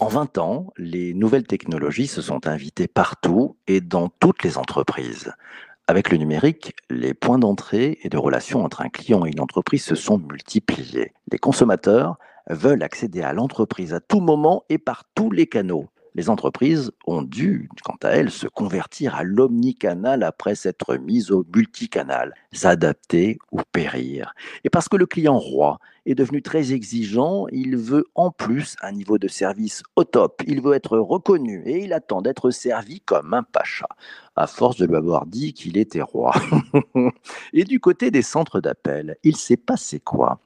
En 20 ans, les nouvelles technologies se sont invitées partout et dans toutes les entreprises. Avec le numérique, les points d'entrée et de relation entre un client et une entreprise se sont multipliés. Les consommateurs veulent accéder à l'entreprise à tout moment et par tous les canaux. Les entreprises ont dû, quant à elles, se convertir à l'omnicanal après s'être mises au multicanal, s'adapter ou périr. Et parce que le client roi est devenu très exigeant, il veut en plus un niveau de service au top, il veut être reconnu et il attend d'être servi comme un pacha, à force de lui avoir dit qu'il était roi. et du côté des centres d'appel, il s'est passé quoi?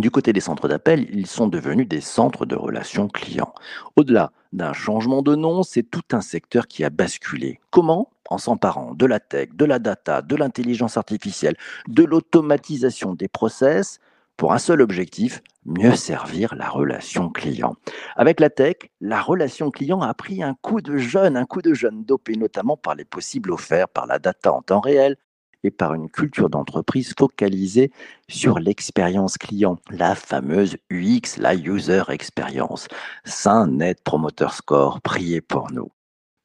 Du côté des centres d'appel, ils sont devenus des centres de relations clients. Au-delà d'un changement de nom, c'est tout un secteur qui a basculé. Comment? En s'emparant de la tech, de la data, de l'intelligence artificielle, de l'automatisation des process, pour un seul objectif, mieux servir la relation client. Avec la tech, la relation client a pris un coup de jeune, un coup de jeune dopé notamment par les possibles offerts par la data en temps réel, par une culture d'entreprise focalisée sur l'expérience client, la fameuse UX, la User Experience. Saint Net Promoter Score, priez pour nous.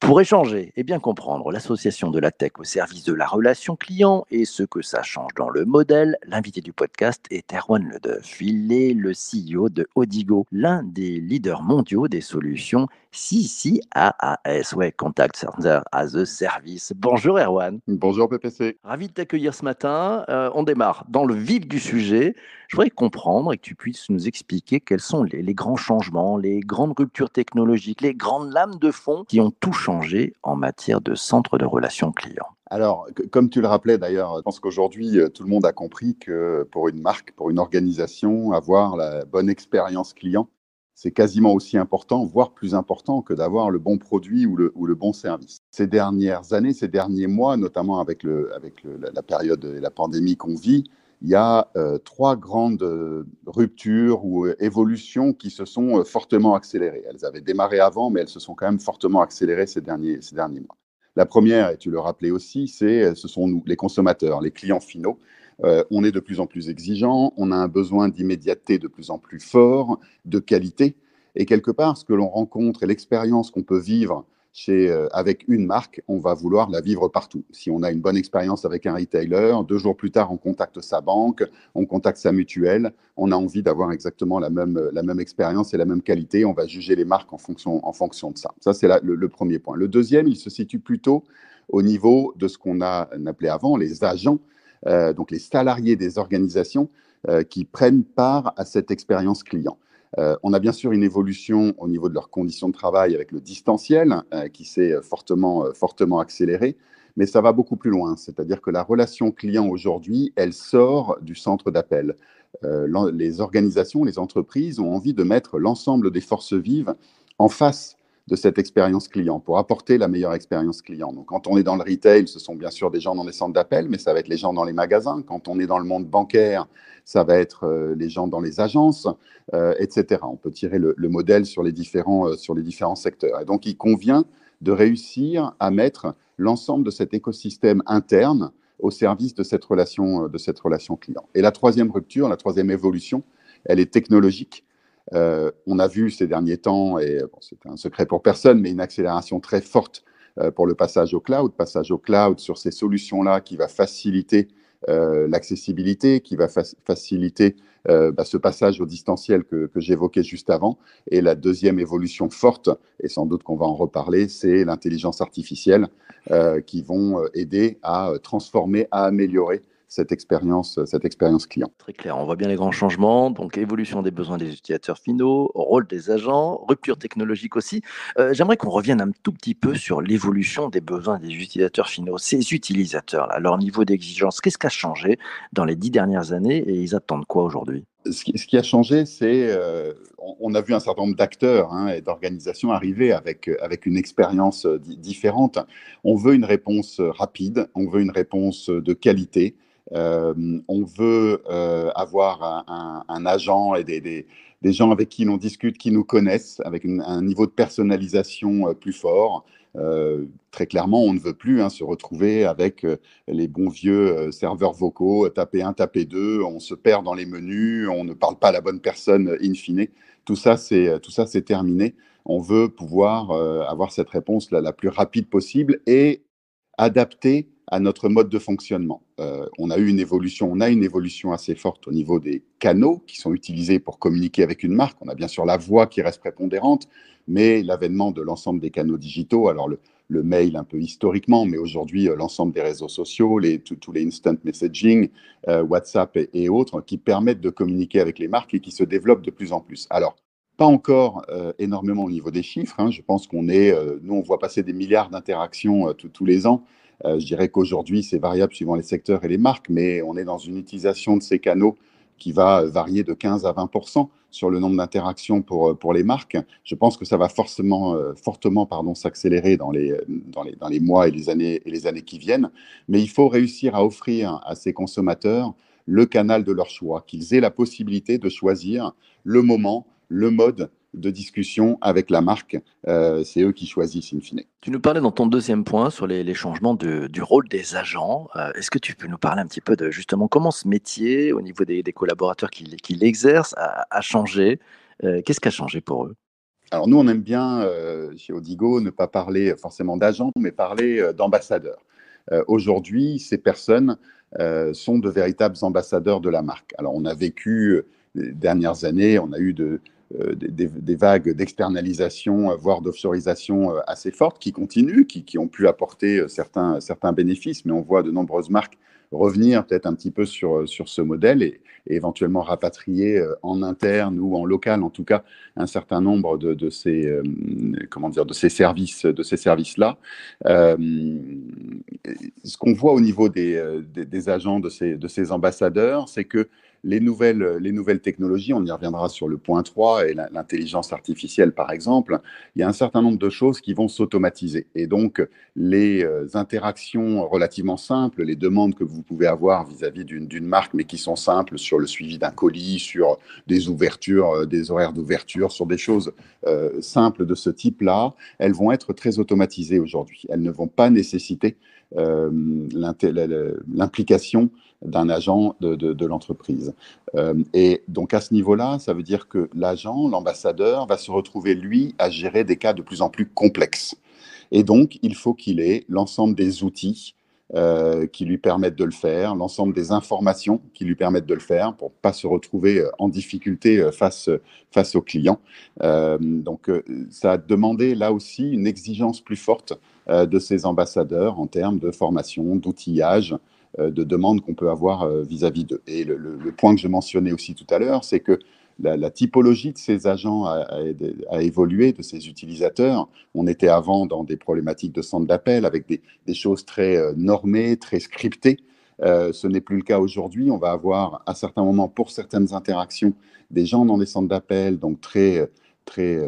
Pour échanger et bien comprendre l'association de la tech au service de la relation client et ce que ça change dans le modèle, l'invité du podcast est Erwan Ledeuf. Il est le CEO de Odigo, l'un des leaders mondiaux des solutions CCAAS, ouais, Contact Center as a Service. Bonjour Erwan. Bonjour PPC. Ravi de t'accueillir ce matin. Euh, on démarre dans le vif du sujet. Je voudrais comprendre et que tu puisses nous expliquer quels sont les, les grands changements, les grandes ruptures technologiques, les grandes lames de fond qui ont tout changé en matière de centre de relations clients. Alors, comme tu le rappelais d'ailleurs, je pense qu'aujourd'hui, euh, tout le monde a compris que pour une marque, pour une organisation, avoir la bonne expérience client, c'est quasiment aussi important, voire plus important que d'avoir le bon produit ou le, bon service. Ces dernières années, ces derniers mois, notamment avec, la période et la pandémie qu'on vit, il y a euh, trois grandes euh, ruptures ou euh, évolutions qui se sont fortement accélérées. Elles avaient démarré avant, mais elles se sont quand même fortement accélérées ces derniers, ces derniers mois. La première, et tu le rappelais aussi, c'est ce sont nous, les consommateurs, les clients finaux, on est de plus en plus exigeant, on a un besoin d'immédiateté de plus en plus fort, de qualité. Et quelque part, ce que l'on rencontre et l'expérience qu'on peut vivre chez, euh, avec une marque, on va vouloir la vivre partout. Si on a une bonne expérience avec un retailer, deux jours plus tard, on contacte sa banque, on contacte sa mutuelle, on a envie d'avoir exactement la même, la même expérience et la même qualité. On va juger les marques en fonction, en fonction de ça. Ça, c'est le, le, premier point. Le deuxième, il se situe plutôt au niveau de ce qu'on a appelé avant les agents euh, donc les salariés des organisations euh, qui prennent part à cette expérience client. Euh, on a bien sûr une évolution au niveau de leurs conditions de travail avec le distanciel euh, qui s'est fortement, fortement accéléré, mais ça va beaucoup plus loin. C'est-à-dire que la relation client aujourd'hui, elle sort du centre d'appel. Euh, les organisations, les entreprises ont envie de mettre l'ensemble des forces vives en face de cette expérience client, pour apporter la meilleure expérience client. Donc, quand on est dans le retail, ce sont bien sûr des gens dans les centres d'appel, mais ça va être les gens dans les magasins. Quand on est dans le monde bancaire, ça va être euh, les gens dans les agences, euh, etc. On peut tirer le, le modèle sur les, différents, euh, sur les différents secteurs. Et donc, il convient de réussir à mettre l'ensemble de cet écosystème interne au service de cette relation, de cette relation client. Et la troisième rupture, la troisième évolution, elle est technologique. Euh, on a vu ces derniers temps, et c'est un secret pour personne, mais une accélération très forte euh, pour le passage au cloud, passage au cloud sur ces solutions-là qui va faciliter euh, l'accessibilité, qui va fa faciliter bah, ce passage au distanciel que, que j'évoquais juste avant. Et la deuxième évolution forte, et sans doute qu'on va en reparler, c'est l'intelligence artificielle qui vont aider à transformer, à améliorer cette expérience, cette expérience client. Très clair, on voit bien les grands changements, donc évolution des besoins des utilisateurs finaux, rôle des agents, rupture technologique aussi. Euh, J'aimerais qu'on revienne un tout petit peu sur l'évolution des besoins des utilisateurs finaux. Ces utilisateurs-là, leur niveau d'exigence, qu'est-ce qui a changé dans les dix dernières années et ils attendent quoi aujourd'hui? Ce qui, a changé, c'est euh, on, a vu un certain nombre d'acteurs hein, et d'organisations arriver avec, avec une expérience euh, différente. On veut une réponse rapide, on veut une réponse de qualité, euh, on veut euh, avoir un, agent et des, des, gens avec qui l'on discute, qui nous connaissent, avec un niveau de personnalisation euh, plus fort. Euh, très clairement, on ne veut plus hein, se retrouver avec euh, les bons vieux euh, serveurs vocaux, taper un, taper deux, on se perd dans les menus, on ne parle pas à la bonne personne in fine. Tout ça, c'est tout ça, c'est terminé. On veut pouvoir avoir cette réponse la, la, plus rapide possible et adapter à notre mode de fonctionnement. Euh, on a eu une évolution, on a une évolution assez forte au niveau des canaux qui sont utilisés pour communiquer avec une marque. On a bien sûr la voix qui reste prépondérante, mais l'avènement de l'ensemble des canaux digitaux, alors le, mail un peu historiquement, mais aujourd'hui euh, l'ensemble des réseaux sociaux, tous les instant messaging, euh, WhatsApp et, autres, qui permettent de communiquer avec les marques et qui se développent de plus en plus. Alors, pas encore énormément au niveau des chiffres. Hein. Je pense qu'on est, nous, on voit passer des milliards d'interactions tous les ans. Euh, je dirais qu'aujourd'hui, c'est variable suivant les secteurs et les marques, mais on est dans une utilisation de ces canaux qui va varier de 15 à 20 sur le nombre d'interactions pour, euh, pour les marques. Je pense que ça va forcément, euh, fortement s'accélérer dans les, dans, les, dans les mois et les, années, et les années qui viennent. Mais il faut réussir à offrir à ces consommateurs le canal de leur choix, qu'ils aient la possibilité de choisir le moment, le mode de discussion avec la marque. Euh, c'est eux qui choisissent in fine. Tu nous parlais dans ton deuxième point sur les, changements du rôle des agents. Euh, est-ce que tu peux nous parler un petit peu de justement comment ce métier, au niveau des, collaborateurs qui, l'exercent, a, changé? Euh, Qu'est-ce qui a changé pour eux? Alors nous, on aime bien chez Odigo ne pas parler forcément d'agents, mais parler d'ambassadeurs. Aujourd'hui, ces personnes sont de véritables ambassadeurs de la marque. Alors on a vécu les dernières années, on a eu de, euh, des, vagues d'externalisation, euh, voire d'offshoreisation euh, assez fortes qui continuent, qui, ont pu apporter certains, certains bénéfices, mais on voit de nombreuses marques revenir peut-être un petit peu sur, sur ce modèle et, éventuellement rapatrier en interne ou en local, en tout cas, un certain nombre de, de ces, comment dire, de ces services, de ces services-là. ce qu'on voit au niveau des, des, agents de ces, de ces ambassadeurs, c'est que les nouvelles, les nouvelles technologies, on y reviendra sur le point 3 et l'intelligence artificielle par exemple, il y a un certain nombre de choses qui vont s'automatiser. Et donc, les euh, interactions relativement simples, les demandes que vous pouvez avoir vis-à-vis d'une marque, mais qui sont simples sur le suivi d'un colis, sur des ouvertures, euh, des horaires d'ouverture, sur des choses euh, simples de ce type-là, elles vont être très automatisées aujourd'hui. Elles ne vont pas nécessiter l'implication d'un agent de, l'entreprise. Euh, et donc à ce niveau-là, ça veut dire que l'agent, l'ambassadeur, va se retrouver, lui, à gérer des cas de plus en plus complexes. Et donc, il faut qu'il ait l'ensemble des outils euh, qui lui permettent de le faire, l'ensemble des informations qui lui permettent de le faire pour pas se retrouver euh, en difficulté face, face aux clients. donc, ça a demandé là aussi une exigence plus forte de ces ambassadeurs en termes de formation, d'outillage, de demandes qu'on peut avoir euh, vis-à-vis d'eux. Et le, point que je mentionnais aussi tout à l'heure, c'est que la, typologie de ces agents a, évolué, de ces utilisateurs. On était avant dans des problématiques de centre d'appel avec des, choses très euh, normées, très scriptées. ce n'est plus le cas aujourd'hui. On va avoir à certains moments, pour certaines interactions, des gens dans des centres d'appel, donc très très, euh,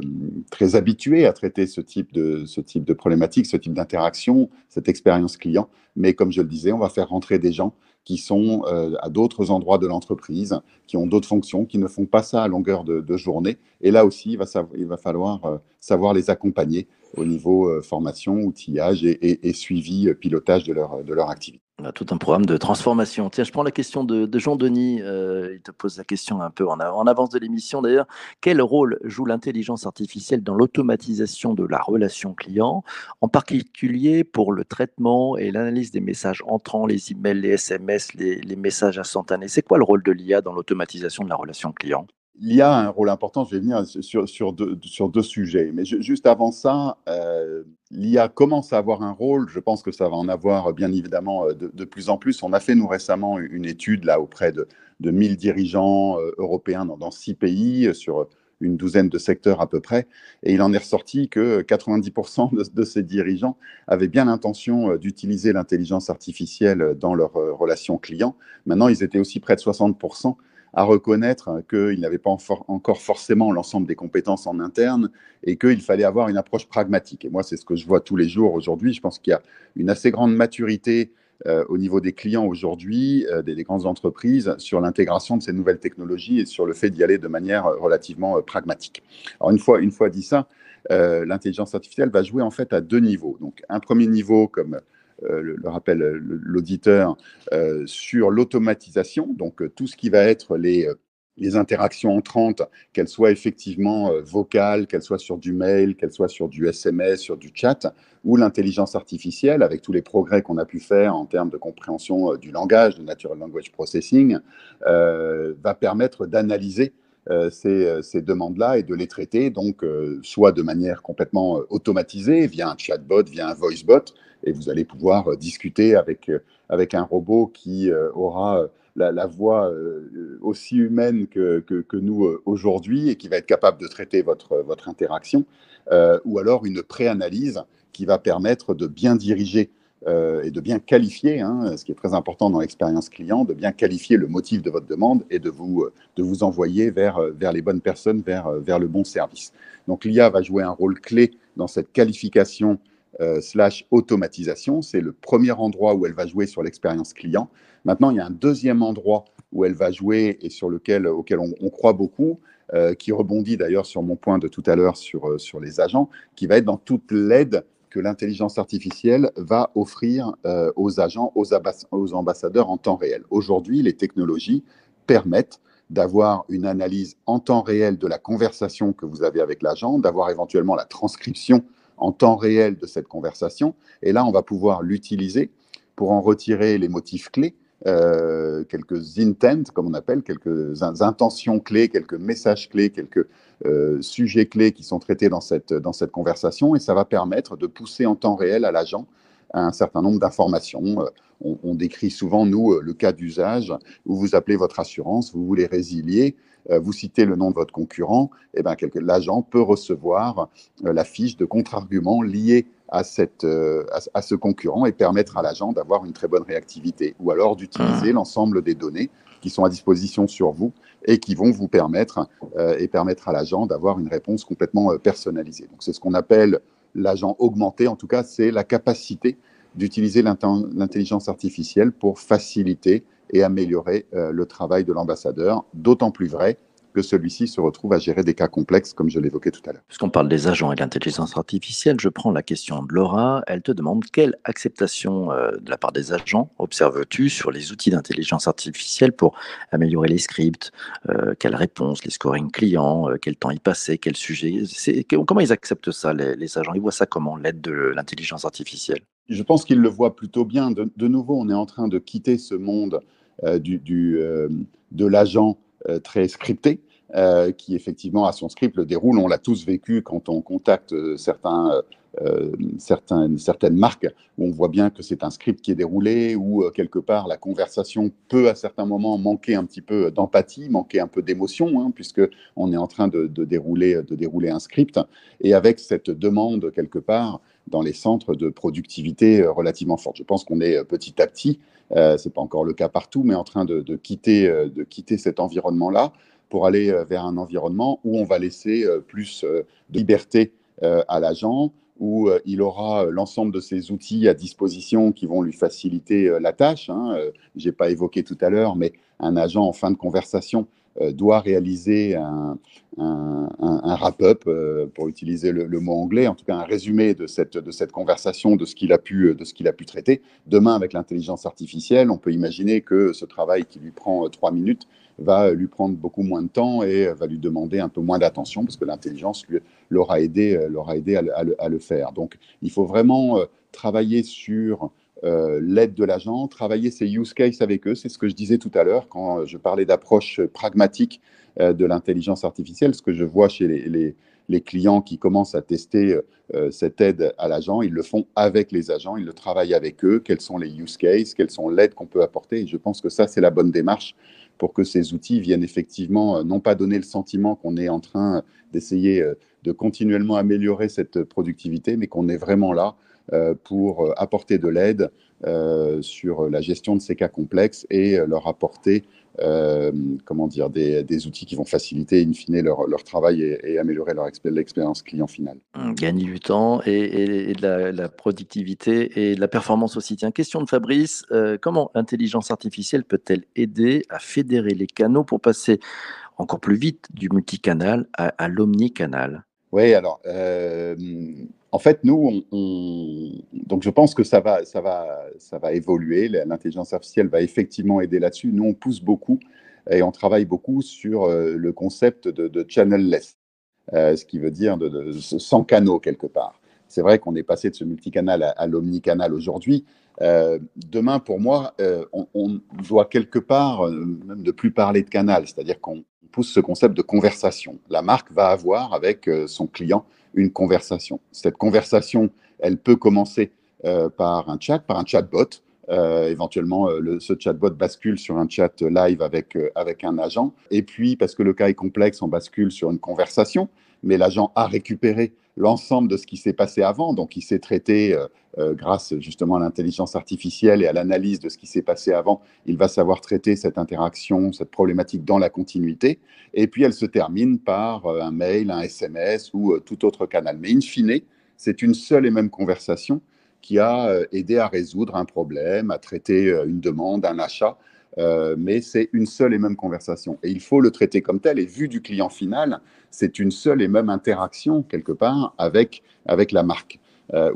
très habitué à traiter ce type de, ce type de problématique, ce type d'interaction, cette expérience client. Mais comme je le disais, on va faire rentrer des gens qui sont euh, à d'autres endroits de l'entreprise, qui ont d'autres fonctions, qui ne font pas ça à longueur de, journée. Et là aussi, il va, il va falloir euh, savoir les accompagner au niveau formation, outillage et, et, suivi, pilotage de leur, de leur activité. On a tout un programme de transformation. Tiens, je prends la question de, Jean-Denis. Euh, il te pose la question un peu en, avance de l'émission d'ailleurs. Quel rôle joue l'intelligence artificielle dans l'automatisation de la relation client, en particulier pour le traitement et l'analyse des messages entrants, les emails, les SMS, les, les messages instantanés? C'est quoi le rôle de l'IA dans l'automatisation de la relation client? L'IA a un rôle important, je vais venir sur, deux, sujets. Mais juste avant ça, euh, l'IA commence à avoir un rôle, je pense que ça va en avoir bien évidemment euh, de, plus en plus. On a fait nous récemment une étude là auprès de, de 1000 dirigeants euh, européens dans, six pays sur une douzaine de secteurs à peu près. Et il en est ressorti que 90% de, de, ces dirigeants avaient bien l'intention d'utiliser l'intelligence artificielle dans leurs relations clients. Maintenant, ils étaient aussi près de 60% à reconnaître qu'ils n'avaient pas encore forcément l'ensemble des compétences en interne et qu'il fallait avoir une approche pragmatique. Et moi, c'est ce que je vois tous les jours aujourd'hui. Je pense qu'il y a une assez grande maturité au niveau des clients aujourd'hui, des, grandes entreprises, sur l'intégration de ces nouvelles technologies et sur le fait d'y aller de manière relativement pragmatique. Alors une fois, une fois dit ça, l'intelligence artificielle va jouer en fait à deux niveaux. Donc un premier niveau, comme le, rappelle l'auditeur, sur l'automatisation, donc tout ce qui va être les interactions entrantes, qu'elles soient effectivement euh, vocales, qu'elles soient sur du mail, qu'elles soient sur du SMS, sur du chat, ou l'intelligence artificielle, avec tous les progrès qu'on a pu faire en termes de compréhension euh, du langage, de natural language processing, euh, va permettre d'analyser ces, ces demandes-là et de les traiter, donc soit de manière complètement automatisée, via un chatbot, via un voicebot, et vous allez pouvoir discuter avec, avec un robot qui aura la, voix euh, aussi humaine que, que, nous euh, aujourd'hui et qui va être capable de traiter votre, votre interaction, euh, ou alors une préanalyse qui va permettre de bien diriger et de bien qualifier, hein, ce qui est très important dans l'expérience client, de bien qualifier le motif de votre demande et de vous, de vous envoyer vers, vers les bonnes personnes, vers, vers le bon service. Donc l'IA va jouer un rôle clé dans cette qualification euh, slash automatisation. C'est le premier endroit où elle va jouer sur l'expérience client. Maintenant, il y a un deuxième endroit où elle va jouer et sur lequel, auquel on, croit beaucoup, euh, qui rebondit d'ailleurs sur mon point de tout à l'heure sur, euh, sur les agents, qui va être dans toute l'aide que l'intelligence artificielle va offrir aux agents, aux, aux ambassadeurs en temps réel. Aujourd'hui, les technologies permettent d'avoir une analyse en temps réel de la conversation que vous avez avec l'agent, d'avoir éventuellement la transcription en temps réel de cette conversation. Et là, on va pouvoir l'utiliser pour en retirer les motifs clés, euh, quelques intents, comme on appelle, quelques intentions clés, quelques messages clés, quelques euh, sujets clés qui sont traités dans cette, dans cette conversation. Et ça va permettre de pousser en temps réel à l'agent un certain nombre d'informations. Euh, on, décrit souvent, nous, le cas d'usage où vous appelez votre assurance, vous voulez résilier, vous citez le nom de votre concurrent, et eh ben, l'agent peut recevoir la fiche de contre-argument liée à, cette, euh, à, ce concurrent et permettre à l'agent d'avoir une très bonne réactivité, ou alors d'utiliser mmh. l'ensemble des données qui sont à disposition sur vous et qui vont vous permettre et permettre à l'agent d'avoir une réponse complètement personnalisée. Donc c'est ce qu'on appelle l'agent augmenté, en tout cas c'est la capacité d'utiliser l'intelligence artificielle pour faciliter et améliorer euh, le travail de l'ambassadeur, d'autant plus vrai que celui-ci se retrouve à gérer des cas complexes, comme je l'évoquais tout à l'heure. Puisqu'on parle des agents et de l'intelligence artificielle, je prends la question de Laura. Elle te demande quelle acceptation euh, de la part des agents observes-tu sur les outils d'intelligence artificielle pour améliorer les scripts, euh, quelles réponses, les scoring clients, quel temps y passer, quel sujet? Comment ils acceptent ça, les agents? Ils voient ça comment, l'aide de l'intelligence artificielle? Je pense qu'il le voit plutôt bien. De, nouveau, on est en train de quitter ce monde euh, du, euh, de l'agent euh, très scripté, qui effectivement a son script, le déroule. On l'a tous vécu quand on contacte certains, certaines, certaines marques, où on voit bien que c'est un script qui est déroulé, où quelque part la conversation peut à certains moments manquer un petit peu d'empathie, manquer un peu d'émotion, hein, puisque on est en train de, dérouler, de dérouler un script. Et avec cette demande quelque part, dans les centres de productivité euh, relativement forte. Je pense qu'on est euh, petit à petit, euh, ce n'est pas encore le cas partout, mais en train de, quitter, de quitter cet environnement-là pour aller vers un environnement où on va laisser plus de liberté à l'agent, où il aura l'ensemble de ces outils à disposition qui vont lui faciliter la tâche. Hein. Je n'ai pas évoqué tout à l'heure, mais un agent en fin de conversation euh, doit réaliser un, un, wrap-up, euh, pour utiliser le, mot anglais, en tout cas un résumé de cette, de cette conversation, de ce qu'il a, pu, a pu traiter. Demain, avec l'intelligence artificielle, on peut imaginer que ce travail qui lui prend euh, trois minutes va lui prendre beaucoup moins de temps et va lui demander un peu moins d'attention parce que l'intelligence l'aura aidé, aidé à le, à, le, faire. Donc, il faut vraiment travailler sur euh, l'aide de l'agent, travailler ces use cases avec eux. C'est ce que je disais tout à l'heure quand je parlais d'approche pragmatique euh, de l'intelligence artificielle. Ce que je vois chez les, clients qui commencent à tester euh, cette aide à l'agent, ils le font avec les agents, ils le travaillent avec eux. Quels sont les use cases, quelles sont l'aide qu'on peut apporter? Et je pense que ça, c'est la bonne démarche pour que ces outils viennent effectivement non pas donner le sentiment qu'on est en train d'essayer de continuellement améliorer cette productivité, mais qu'on est vraiment là pour euh, apporter de l'aide sur la gestion de ces cas complexes et leur apporter euh, comment dire, des, des, outils qui vont faciliter in fine leur, leur travail et, améliorer leur l'expérience client finale. Gagner du temps et, et, de la, la, productivité et de la performance aussi. Tiens, question de Fabrice, euh, comment l'intelligence artificielle peut-elle aider à fédérer les canaux pour passer encore plus vite du multicanal à, à l'omnicanal? Oui, alors euh, en fait, nous, on, donc je pense que ça va, ça va, ça va évoluer. L'intelligence artificielle va effectivement aider là-dessus. Nous, on pousse beaucoup et on travaille beaucoup sur euh, le concept de, de channel-less, euh, ce qui veut dire de, sans canaux quelque part. C'est vrai qu'on est passé de ce multicanal à, l'omnicanal aujourd'hui. Euh, demain, pour moi, on, on, doit quelque part même ne plus parler de canal, c'est-à-dire qu'on pousse ce concept de conversation. La marque va avoir avec son client une conversation. Cette conversation, elle peut commencer euh, par un chat, par un chatbot. Euh, éventuellement, euh, ce chatbot bascule sur un chat live avec, avec un agent. Et puis, parce que le cas est complexe, on bascule sur une conversation, mais l'agent a récupéré l'ensemble de ce qui s'est passé avant. Donc, il s'est traité, grâce justement à l'intelligence artificielle et à l'analyse de ce qui s'est passé avant, il va savoir traiter cette interaction, cette problématique dans la continuité. Et puis, elle se termine par un mail, un SMS ou tout autre canal. Mais in fine, c'est une seule et même conversation qui a euh, aidé à résoudre un problème, à traiter euh, une demande, un achat. Euh, mais c'est une seule et même conversation. Et il faut le traiter comme tel. Et vu du client final, c'est une seule et même interaction, quelque part, avec, avec la marque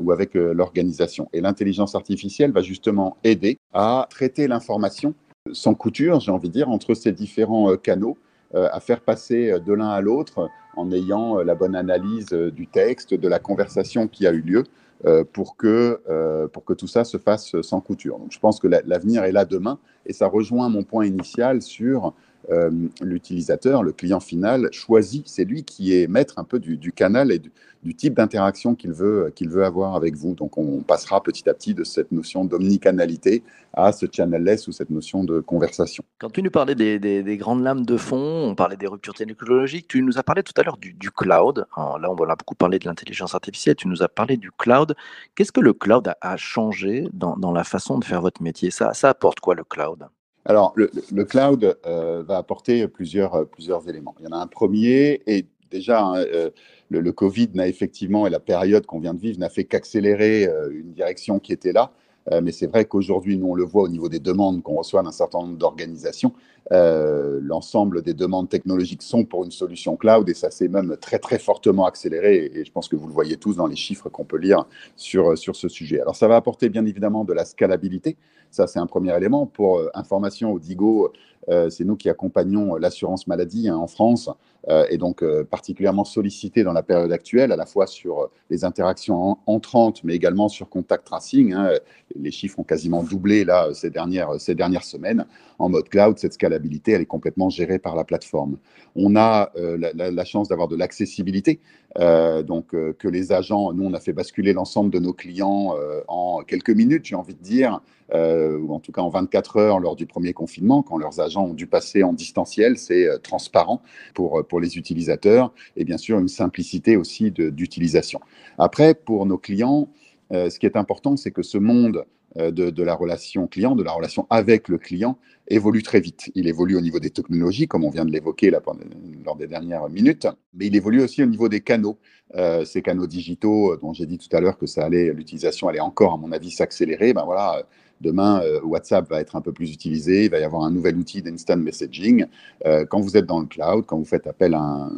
ou avec l'organisation. Et l'intelligence artificielle va justement aider à traiter l'information sans couture, j'ai envie de dire, entre ces différents canaux, à faire passer de l'un à l'autre en ayant la bonne analyse du texte, de la conversation qui a eu lieu, euh, pour, que, euh, pour que tout ça se fasse sans couture. Donc, je pense que l'avenir est là demain et ça rejoint mon point initial sur euh, l'utilisateur, le client final choisit, c'est lui qui est maître un peu du, canal et du, type d'interaction qu'il veut, veut avoir avec vous. Donc on passera petit à petit de cette notion d'omnicanalité à ce channel-less ou cette notion de conversation. Quand tu nous parlais des, grandes lames de fond, on parlait des ruptures technologiques, tu nous as parlé tout à l'heure du, cloud. là, on a beaucoup parlé de l'intelligence artificielle, tu nous as parlé du cloud. Qu'est-ce que le cloud a, changé dans, la façon de faire votre métier? Ça, ça apporte quoi le cloud? Alors, le, cloud euh, va apporter plusieurs, euh, plusieurs éléments. Il y en a un premier, et déjà, hein, euh, le, Covid n'a effectivement, et la période qu'on vient de vivre, n'a fait qu'accélérer une direction qui était là. Mais c'est vrai qu'aujourd'hui, nous, on le voit au niveau des demandes qu'on reçoit d'un certain nombre d'organisations. L'ensemble des demandes technologiques sont pour une solution cloud et ça s'est même très, très fortement accéléré. Et je pense que vous le voyez tous dans les chiffres qu'on peut lire sur, sur ce sujet. Alors, ça va apporter bien évidemment de la scalabilité. Ça, c'est un premier élément. Pour euh, information, Odigo, euh, c'est nous qui accompagnons l'assurance maladie hein, en France euh, et donc particulièrement sollicité dans la période actuelle, à la fois sur les interactions entrantes, mais également sur contact tracing. Hein. Les chiffres ont quasiment doublé là ces dernières, ces dernières semaines. En mode cloud, cette scalabilité, elle est complètement gérée par la plateforme. On a la, chance d'avoir de l'accessibilité, donc que les agents, nous, on a fait basculer l'ensemble de nos clients en quelques minutes, j'ai envie de dire. Euh, ou en tout cas en 24 heures lors du premier confinement, quand leurs agents ont dû passer en distanciel. C'est euh, transparent pour, euh, pour les utilisateurs et bien sûr une simplicité aussi d'utilisation. Après, pour nos clients, ce qui est important, c'est que ce monde de, de, la relation client, de la relation avec le client, évolue très vite. Il évolue au niveau des technologies, comme on vient de l'évoquer lors des dernières minutes, mais il évolue aussi au niveau des canaux. ces canaux digitaux dont j'ai dit tout à l'heure que ça allait, l'utilisation allait encore, à mon avis, s'accélérer. Ben voilà, Demain, euh, WhatsApp va être un peu plus utilisé, il va y avoir un nouvel outil d'instant messaging. Euh, quand vous êtes dans le cloud, quand vous faites appel à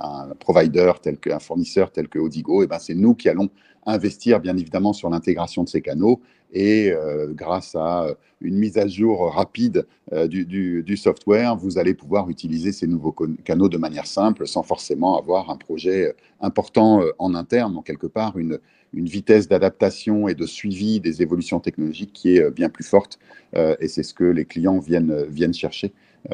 un, provider tel qu'un fournisseur tel que Odigo, et eh ben c'est nous qui allons investir bien évidemment sur l'intégration de ces canaux et euh, grâce à une mise à jour rapide du, software, vous allez pouvoir utiliser ces nouveaux canaux de manière simple sans forcément avoir un projet important en interne, donc quelque part une, une vitesse d'adaptation et de suivi des évolutions technologiques qui est euh, bien plus forte. Euh, et c'est ce que les clients viennent, euh, viennent chercher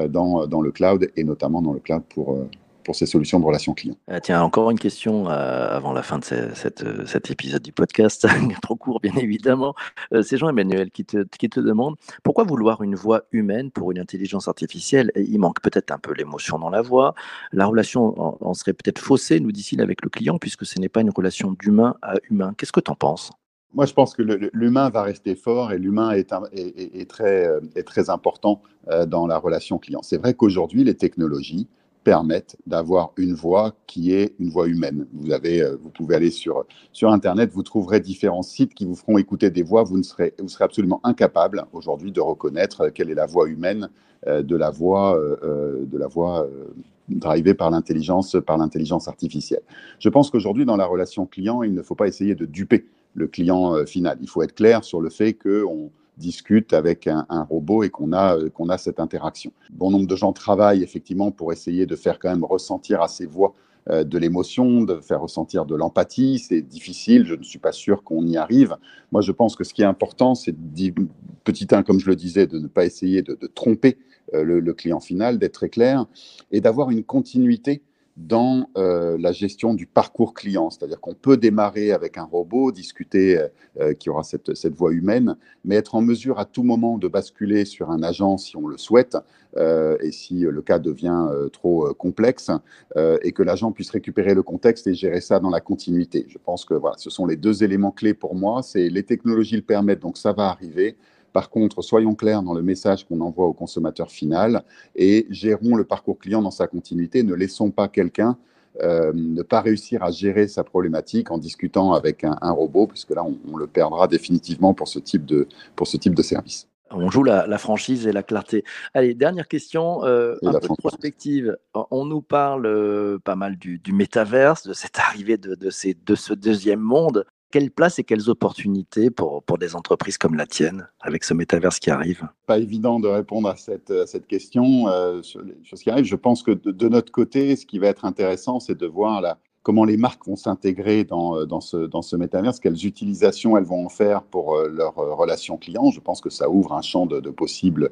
dans, dans, le cloud et notamment dans le cloud pour, pour ces solutions de relations clients. Ah, tiens, encore une question euh, avant la fin de cette, euh, cet épisode du podcast, trop court bien évidemment. Euh, c'est Jean-Emmanuel qui te, qui te demande pourquoi vouloir une voix humaine pour une intelligence artificielle? Il manque peut-être un peu l'émotion dans la voix. La relation en, en serait peut-être faussée, nous dit-il, avec le client, puisque ce n'est pas une relation d'humain à humain. Qu'est-ce que tu en penses? Moi, je pense que l'humain va rester fort et l'humain est, est, très, est très important dans la relation client. C'est vrai qu'aujourd'hui, les technologies, permettent d'avoir une voix qui est une voix humaine. Vous, avez, euh, vous pouvez aller sur, sur Internet, vous trouverez différents sites qui vous feront écouter des voix. Vous, ne serez, vous serez absolument incapable aujourd'hui de reconnaître quelle est la voix humaine euh, de la voix, euh, de la voix drivée par l'intelligence, par l'intelligence artificielle. Je pense qu'aujourd'hui, dans la relation client, il ne faut pas essayer de duper le client final. Il faut être clair sur le fait qu'on discute avec un, robot et qu'on a, euh, a cette interaction. Bon nombre de gens travaillent effectivement pour essayer de faire quand même ressentir à ces voix euh, de l'émotion, de faire ressentir de l'empathie. C'est difficile, je ne suis pas sûr qu'on y arrive. Moi, je pense que ce qui est important, c'est, petit un, comme je le disais, de ne pas essayer de, tromper euh, le, le, client final, d'être très clair et d'avoir une continuité dans euh, la gestion du parcours client. C'est-à-dire qu'on peut démarrer avec un robot, discuter euh, euh, qui aura cette, cette, voix humaine, mais être en mesure à tout moment de basculer sur un agent si on le souhaite, et si le cas devient trop complexe, et que l'agent puisse récupérer le contexte et gérer ça dans la continuité. Je pense que voilà, ce sont les deux éléments clés pour moi. Les technologies le permettent, donc ça va arriver. Par contre, soyons clairs dans le message qu'on envoie au consommateur final et gérons le parcours client dans sa continuité. Ne laissons pas quelqu'un euh, ne pas réussir à gérer sa problématique en discutant avec un, robot, puisque là, on, le perdra définitivement pour ce type de, pour ce type de service. On joue la, franchise et la clarté. Allez, dernière question, euh, un peu de prospective. On nous parle euh, pas mal du, métaverse, de cette arrivée de, de, ces, de ce deuxième monde quelle place et quelles opportunités pour, pour des entreprises comme la tienne avec ce métaverse qui arrive? Pas évident de répondre à cette, cette question euh, sur qui arrivent. Je pense que de, notre côté, ce qui va être intéressant, c'est de voir la, comment les marques vont s'intégrer dans, euh, dans, ce, dans ce quelles utilisations elles vont en faire pour euh, leurs relations clients. Je pense que ça ouvre un champ de, de possibles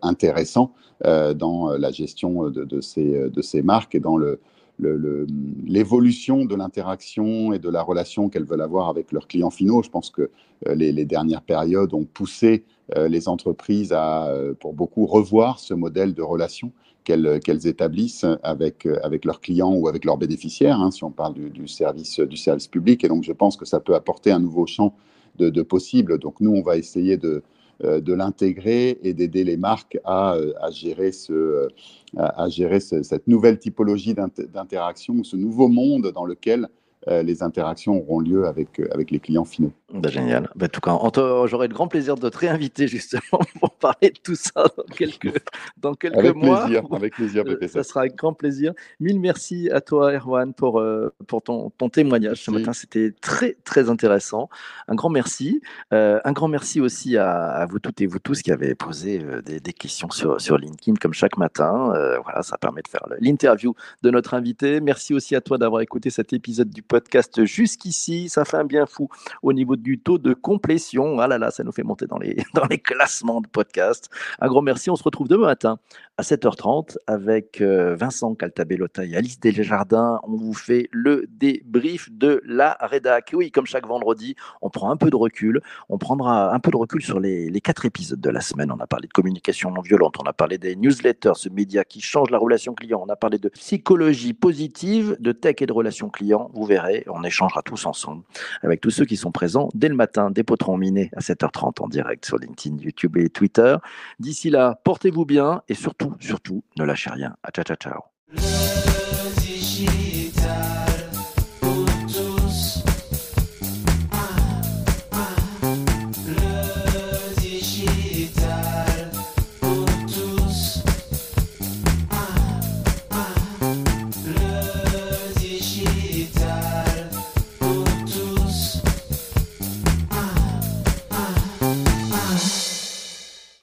intéressants dans la gestion de, de, ces, de ces marques et dans le, l'évolution de l'interaction et de la relation qu'elles veulent avoir avec leurs clients finaux. Je pense que euh, les, dernières périodes ont poussé euh, les entreprises à, euh, pour beaucoup, revoir ce modèle de relation qu'elles établissent avec, avec leurs clients ou avec leurs bénéficiaires, hein, si on parle du, service, du service public. Et donc, je pense que ça peut apporter un nouveau champ de, de possibles. Donc, nous, on va essayer de, de l'intégrer et d'aider les marques à, euh, gérer, ce, à, gérer cette nouvelle typologie d'interaction, ce nouveau monde dans lequel euh, les interactions auront lieu avec, euh, avec les clients finaux. Bah, génial. Bah, en tout cas, j'aurai le grand plaisir de te réinviter justement pour parler de tout ça dans quelques, dans quelques avec mois. Plaisir, avec plaisir, PPC. Ça sera avec grand plaisir. Mille merci à toi, Erwan, pour, euh, pour ton, ton témoignage ce matin. C'était très, très intéressant. Un grand merci. un grand merci aussi à, vous toutes et vous tous qui avez posé des, des, questions sur, sur LinkedIn comme chaque matin. voilà, ça permet de faire l'interview de notre invité. Merci aussi à toi d'avoir écouté cet épisode du podcast jusqu'ici. Ça fait un bien fou au niveau du taux de complétion. Ah là là, ça nous fait monter dans les, classements de podcast. Un grand merci. On se retrouve demain matin à 7h30 avec euh, Vincent Caltabellota et Alice Desjardins. On vous fait le débrief de la rédac. Oui, comme chaque vendredi, on prend un peu de recul. On prendra un peu de recul sur les, les quatre épisodes de la semaine. On a parlé de communication non violente, on a parlé des newsletters, ce média qui change la relation client. On a parlé de psychologie positive, de tech et de relations clients. Vous verrez on échangera tous ensemble avec tous ceux qui sont présents dès le matin, des potrons minés à 7h30 en direct sur LinkedIn, YouTube et Twitter. D'ici là, portez-vous bien et surtout, surtout, ne lâchez rien. À ciao, ciao, ciao.